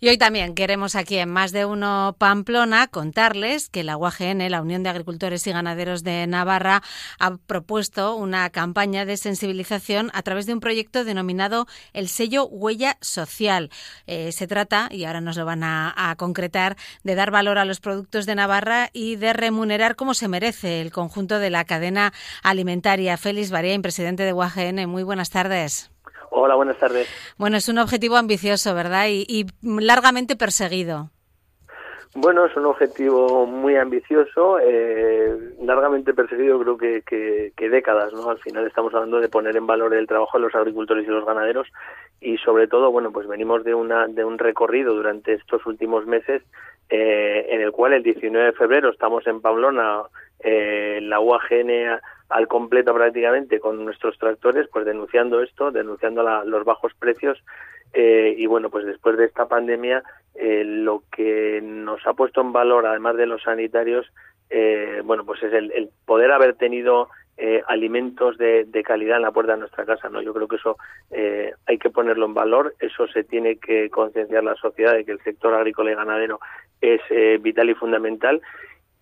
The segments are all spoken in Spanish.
Y hoy también queremos aquí en Más de Uno Pamplona contarles que la UAGN, la Unión de Agricultores y Ganaderos de Navarra, ha propuesto una campaña de sensibilización a través de un proyecto denominado el sello Huella Social. Eh, se trata, y ahora nos lo van a, concretar, de dar valor a los productos de Navarra y de remunerar como se merece el conjunto de la cadena alimentaria. Félix Baría, presidente de UAGN, muy buenas tardes. Hola, buenas tardes. Bueno, es un objetivo ambicioso, ¿verdad? Y, y, largamente perseguido. Bueno, es un objetivo muy ambicioso, eh, largamente perseguido creo que, que, que, décadas, ¿no? Al final estamos hablando de poner en valor el trabajo de los agricultores y los ganaderos y sobre todo, bueno, pues venimos de, una, de un recorrido durante estos últimos meses eh, en el cual el 19 de febrero estamos en Pamplona, eh, la UAGN al completo prácticamente con nuestros tractores, pues denunciando esto, denunciando la, los bajos precios eh, y bueno, pues después de esta pandemia eh, lo que nos ha puesto en valor, además de los sanitarios, eh, bueno, pues es el, el poder haber tenido eh, alimentos de, de, calidad en la puerta de nuestra casa, ¿no? Yo creo que eso eh, hay que ponerlo en valor, eso se tiene que concienciar la sociedad de que el sector agrícola y ganadero es eh, vital y fundamental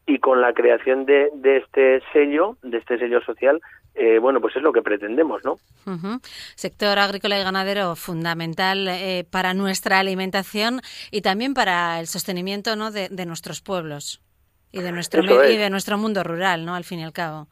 y con la creación de, de, este sello, de este sello social, eh, bueno, pues es lo que pretendemos, ¿no? Uh -huh. Sector agrícola y ganadero fundamental eh, para nuestra alimentación y también para el sostenimiento, ¿no? De, de nuestros pueblos y de nuestro y de nuestro mundo rural, ¿no? Al fin y al cabo.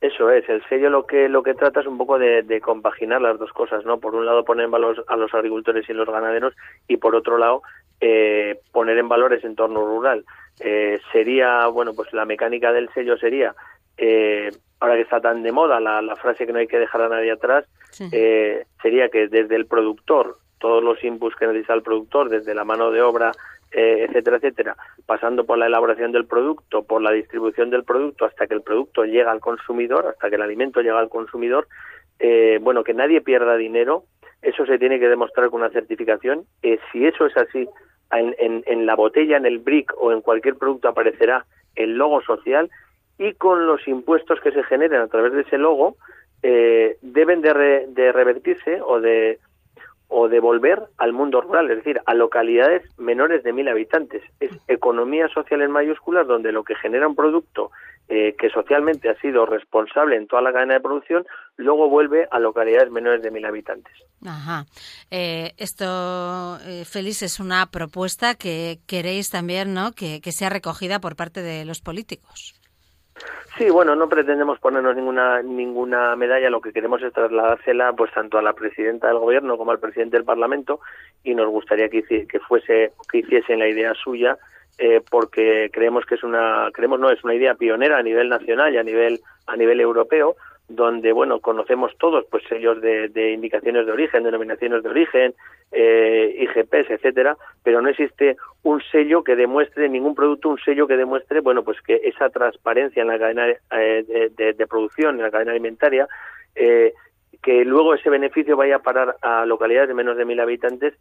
Eso es, el sello lo que lo que trata es un poco de, de, compaginar las dos cosas, ¿no? Por un lado poner en valor a los agricultores y los ganaderos y por otro lado eh, poner en valor ese entorno rural. Eh, sería, bueno, pues la mecánica del sello sería, eh, ahora que está tan de moda la, la, frase que no hay que dejar a nadie atrás, sí. eh, sería que desde el productor, todos los inputs que necesita el productor, desde la mano de obra, eh, etcétera, etcétera, pasando por la elaboración del producto, por la distribución del producto, hasta que el producto llega al consumidor, hasta que el alimento llega al consumidor, eh, bueno, que nadie pierda dinero, eso se tiene que demostrar con una certificación. Eh, si eso es así, en, en, en, la botella, en el brick o en cualquier producto aparecerá el logo social y con los impuestos que se generen a través de ese logo eh, deben de, re, de, revertirse o de o devolver al mundo rural, es decir, a localidades menores de mil habitantes. Es economía social en mayúsculas donde lo que genera un producto eh, que socialmente ha sido responsable en toda la cadena de producción, luego vuelve a localidades menores de mil habitantes. Ajá. Eh, esto, eh, Félix, es una propuesta que queréis también ¿no? que, que sea recogida por parte de los políticos. Sí, bueno, no pretendemos ponernos ninguna ninguna medalla, lo que queremos es trasladársela pues tanto a la presidenta del gobierno como al presidente del Parlamento. Y nos gustaría que, que fuese que hiciesen la idea suya eh, porque creemos que es una creemos no es una idea pionera a nivel nacional y a nivel a nivel europeo donde bueno conocemos todos pues sellos de, de indicaciones de origen denominaciones de origen eh, IGPs etcétera pero no existe un sello que demuestre ningún producto un sello que demuestre bueno pues que esa transparencia en la cadena eh, de, de, producción en la cadena alimentaria eh, que luego ese beneficio vaya a parar a localidades de menos de mil habitantes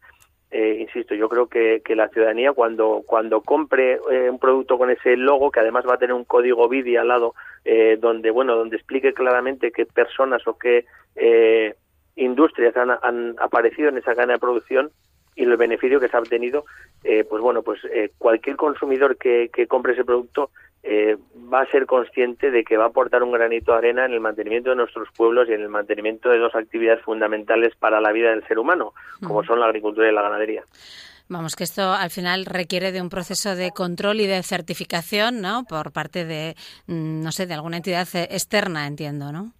eh, insisto, yo creo que, que, la ciudadanía cuando cuando compre eh, un producto con ese logo, que además va a tener un código BIDI al lado, eh, donde bueno, donde explique claramente qué personas o qué eh, industrias han, han, aparecido en esa cadena de producción y el beneficio que se ha obtenido, eh, pues bueno, pues cualquier consumidor que, que compre ese producto eh, va a ser consciente de que va a aportar un granito de arena en el mantenimiento de nuestros pueblos y en el mantenimiento de dos actividades fundamentales para la vida del ser humano, como son la agricultura y la ganadería. Vamos, que esto al final requiere de un proceso de control y de certificación, ¿no? Por parte de, mm, no sé, de alguna entidad externa, entiendo, ¿no?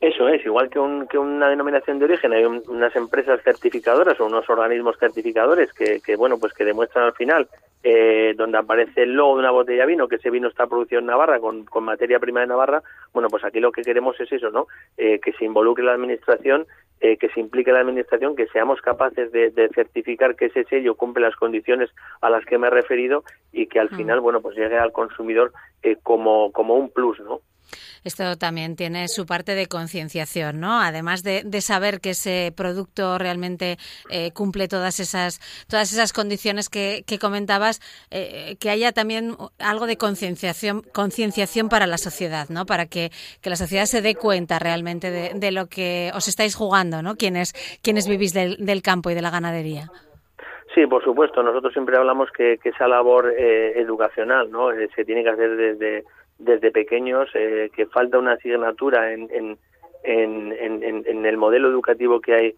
Eso es, igual que, un, que una denominación de origen, hay un, unas empresas certificadoras o unos organismos certificadores que, que, bueno, pues que demuestran al final eh, donde aparece el logo de una botella de vino, que ese vino está producido en Navarra con, con materia prima de Navarra, bueno, pues aquí lo que queremos es eso, ¿no? Eh, que se involucre la administración, eh, que se implique la administración, que seamos capaces de, de, certificar que ese sello cumple las condiciones a las que me he referido y que al final, bueno, pues llegue al consumidor eh, como, como un plus, ¿no? Esto también tiene su parte de concienciación, ¿no? Además de, de, saber que ese producto realmente eh, cumple todas esas, todas esas condiciones que, que comentabas, eh, que haya también algo de concienciación, concienciación para la sociedad, ¿no? Para que, que, la sociedad se dé cuenta realmente de, de, lo que os estáis jugando, ¿no? Quienes, quienes vivís del, del campo y de la ganadería. Sí, por supuesto. Nosotros siempre hablamos que, esa labor eh, educacional, ¿no? Eh, se tiene que hacer desde desde pequeños, eh, que falta una asignatura en, en, en, en, el modelo educativo que hay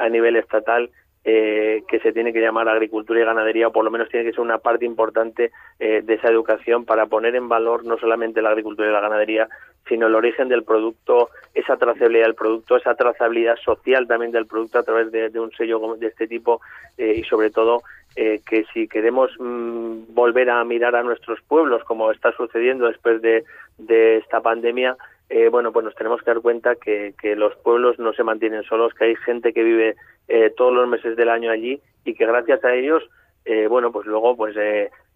a nivel estatal eh, que se tiene que llamar agricultura y ganadería, o por lo menos tiene que ser una parte importante eh, de esa educación para poner en valor no solamente la agricultura y la ganadería, sino el origen del producto, esa trazabilidad del producto, esa trazabilidad social también del producto a través de, un sello de este tipo eh, y sobre todo que si queremos mm, volver a mirar a nuestros pueblos como está sucediendo después de, de esta pandemia, eh, bueno, pues nos tenemos que dar cuenta que, los pueblos no se mantienen solos, que hay gente que vive eh, todos los meses del año allí y que gracias a ellos, eh, bueno, pues luego, pues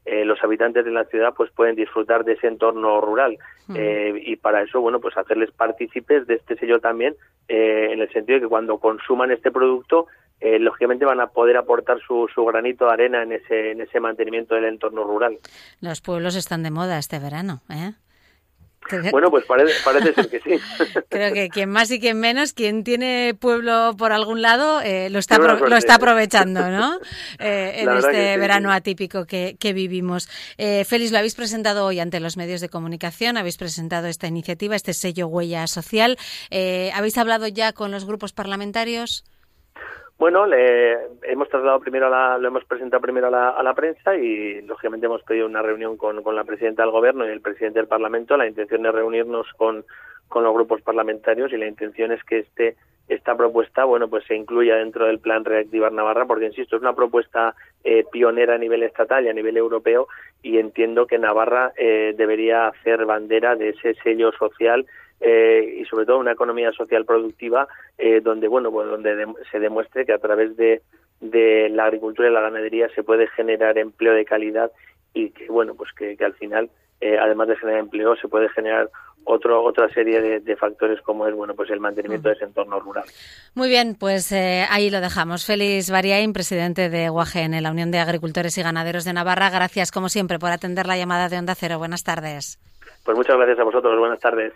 los habitantes de la ciudad pues pueden disfrutar de ese entorno rural. Y para eso, bueno, pues hacerles partícipes de este sello también, en el sentido de que cuando consuman este producto, lógicamente van a poder aportar su, su, granito de arena en ese, en ese mantenimiento del entorno rural. Los pueblos están de moda este verano, ¿eh? Bueno, pues parece, ser que sí. Creo que quien más y quien menos, quien tiene pueblo por algún lado, eh, lo, está lo está aprovechando, ¿no? Eh, en este verano atípico que, vivimos. Eh, Félix, lo habéis presentado hoy ante los medios de comunicación, habéis presentado esta iniciativa, este sello Huella Social. Eh, ¿Habéis hablado ya con los grupos parlamentarios? Bueno, le hemos trasladado primero la, lo hemos presentado primero a la, prensa y lógicamente hemos pedido una reunión con, con, la presidenta del gobierno y el presidente del Parlamento. La intención de reunirnos con, con los grupos parlamentarios y la intención es que este esta propuesta, bueno, pues se incluya dentro del plan Reactivar Navarra, porque insisto, es una propuesta eh, pionera a nivel estatal y a nivel europeo, y entiendo que Navarra eh, debería hacer bandera de ese sello social eh, y sobre todo una economía social productiva eh, donde bueno pues donde se demuestre que a través de, de la agricultura y la ganadería se puede generar empleo de calidad y que bueno pues que, al final eh, además de generar empleo se puede generar otro, otra serie de, factores como es bueno pues el mantenimiento de ese entorno rural. Muy bien, pues ahí lo dejamos. Félix Variaín, presidente de UAGN, la Unión de Agricultores y Ganaderos de Navarra. Gracias como siempre por atender la llamada de Onda Cero. Buenas tardes. Pues muchas gracias a vosotros. Buenas tardes.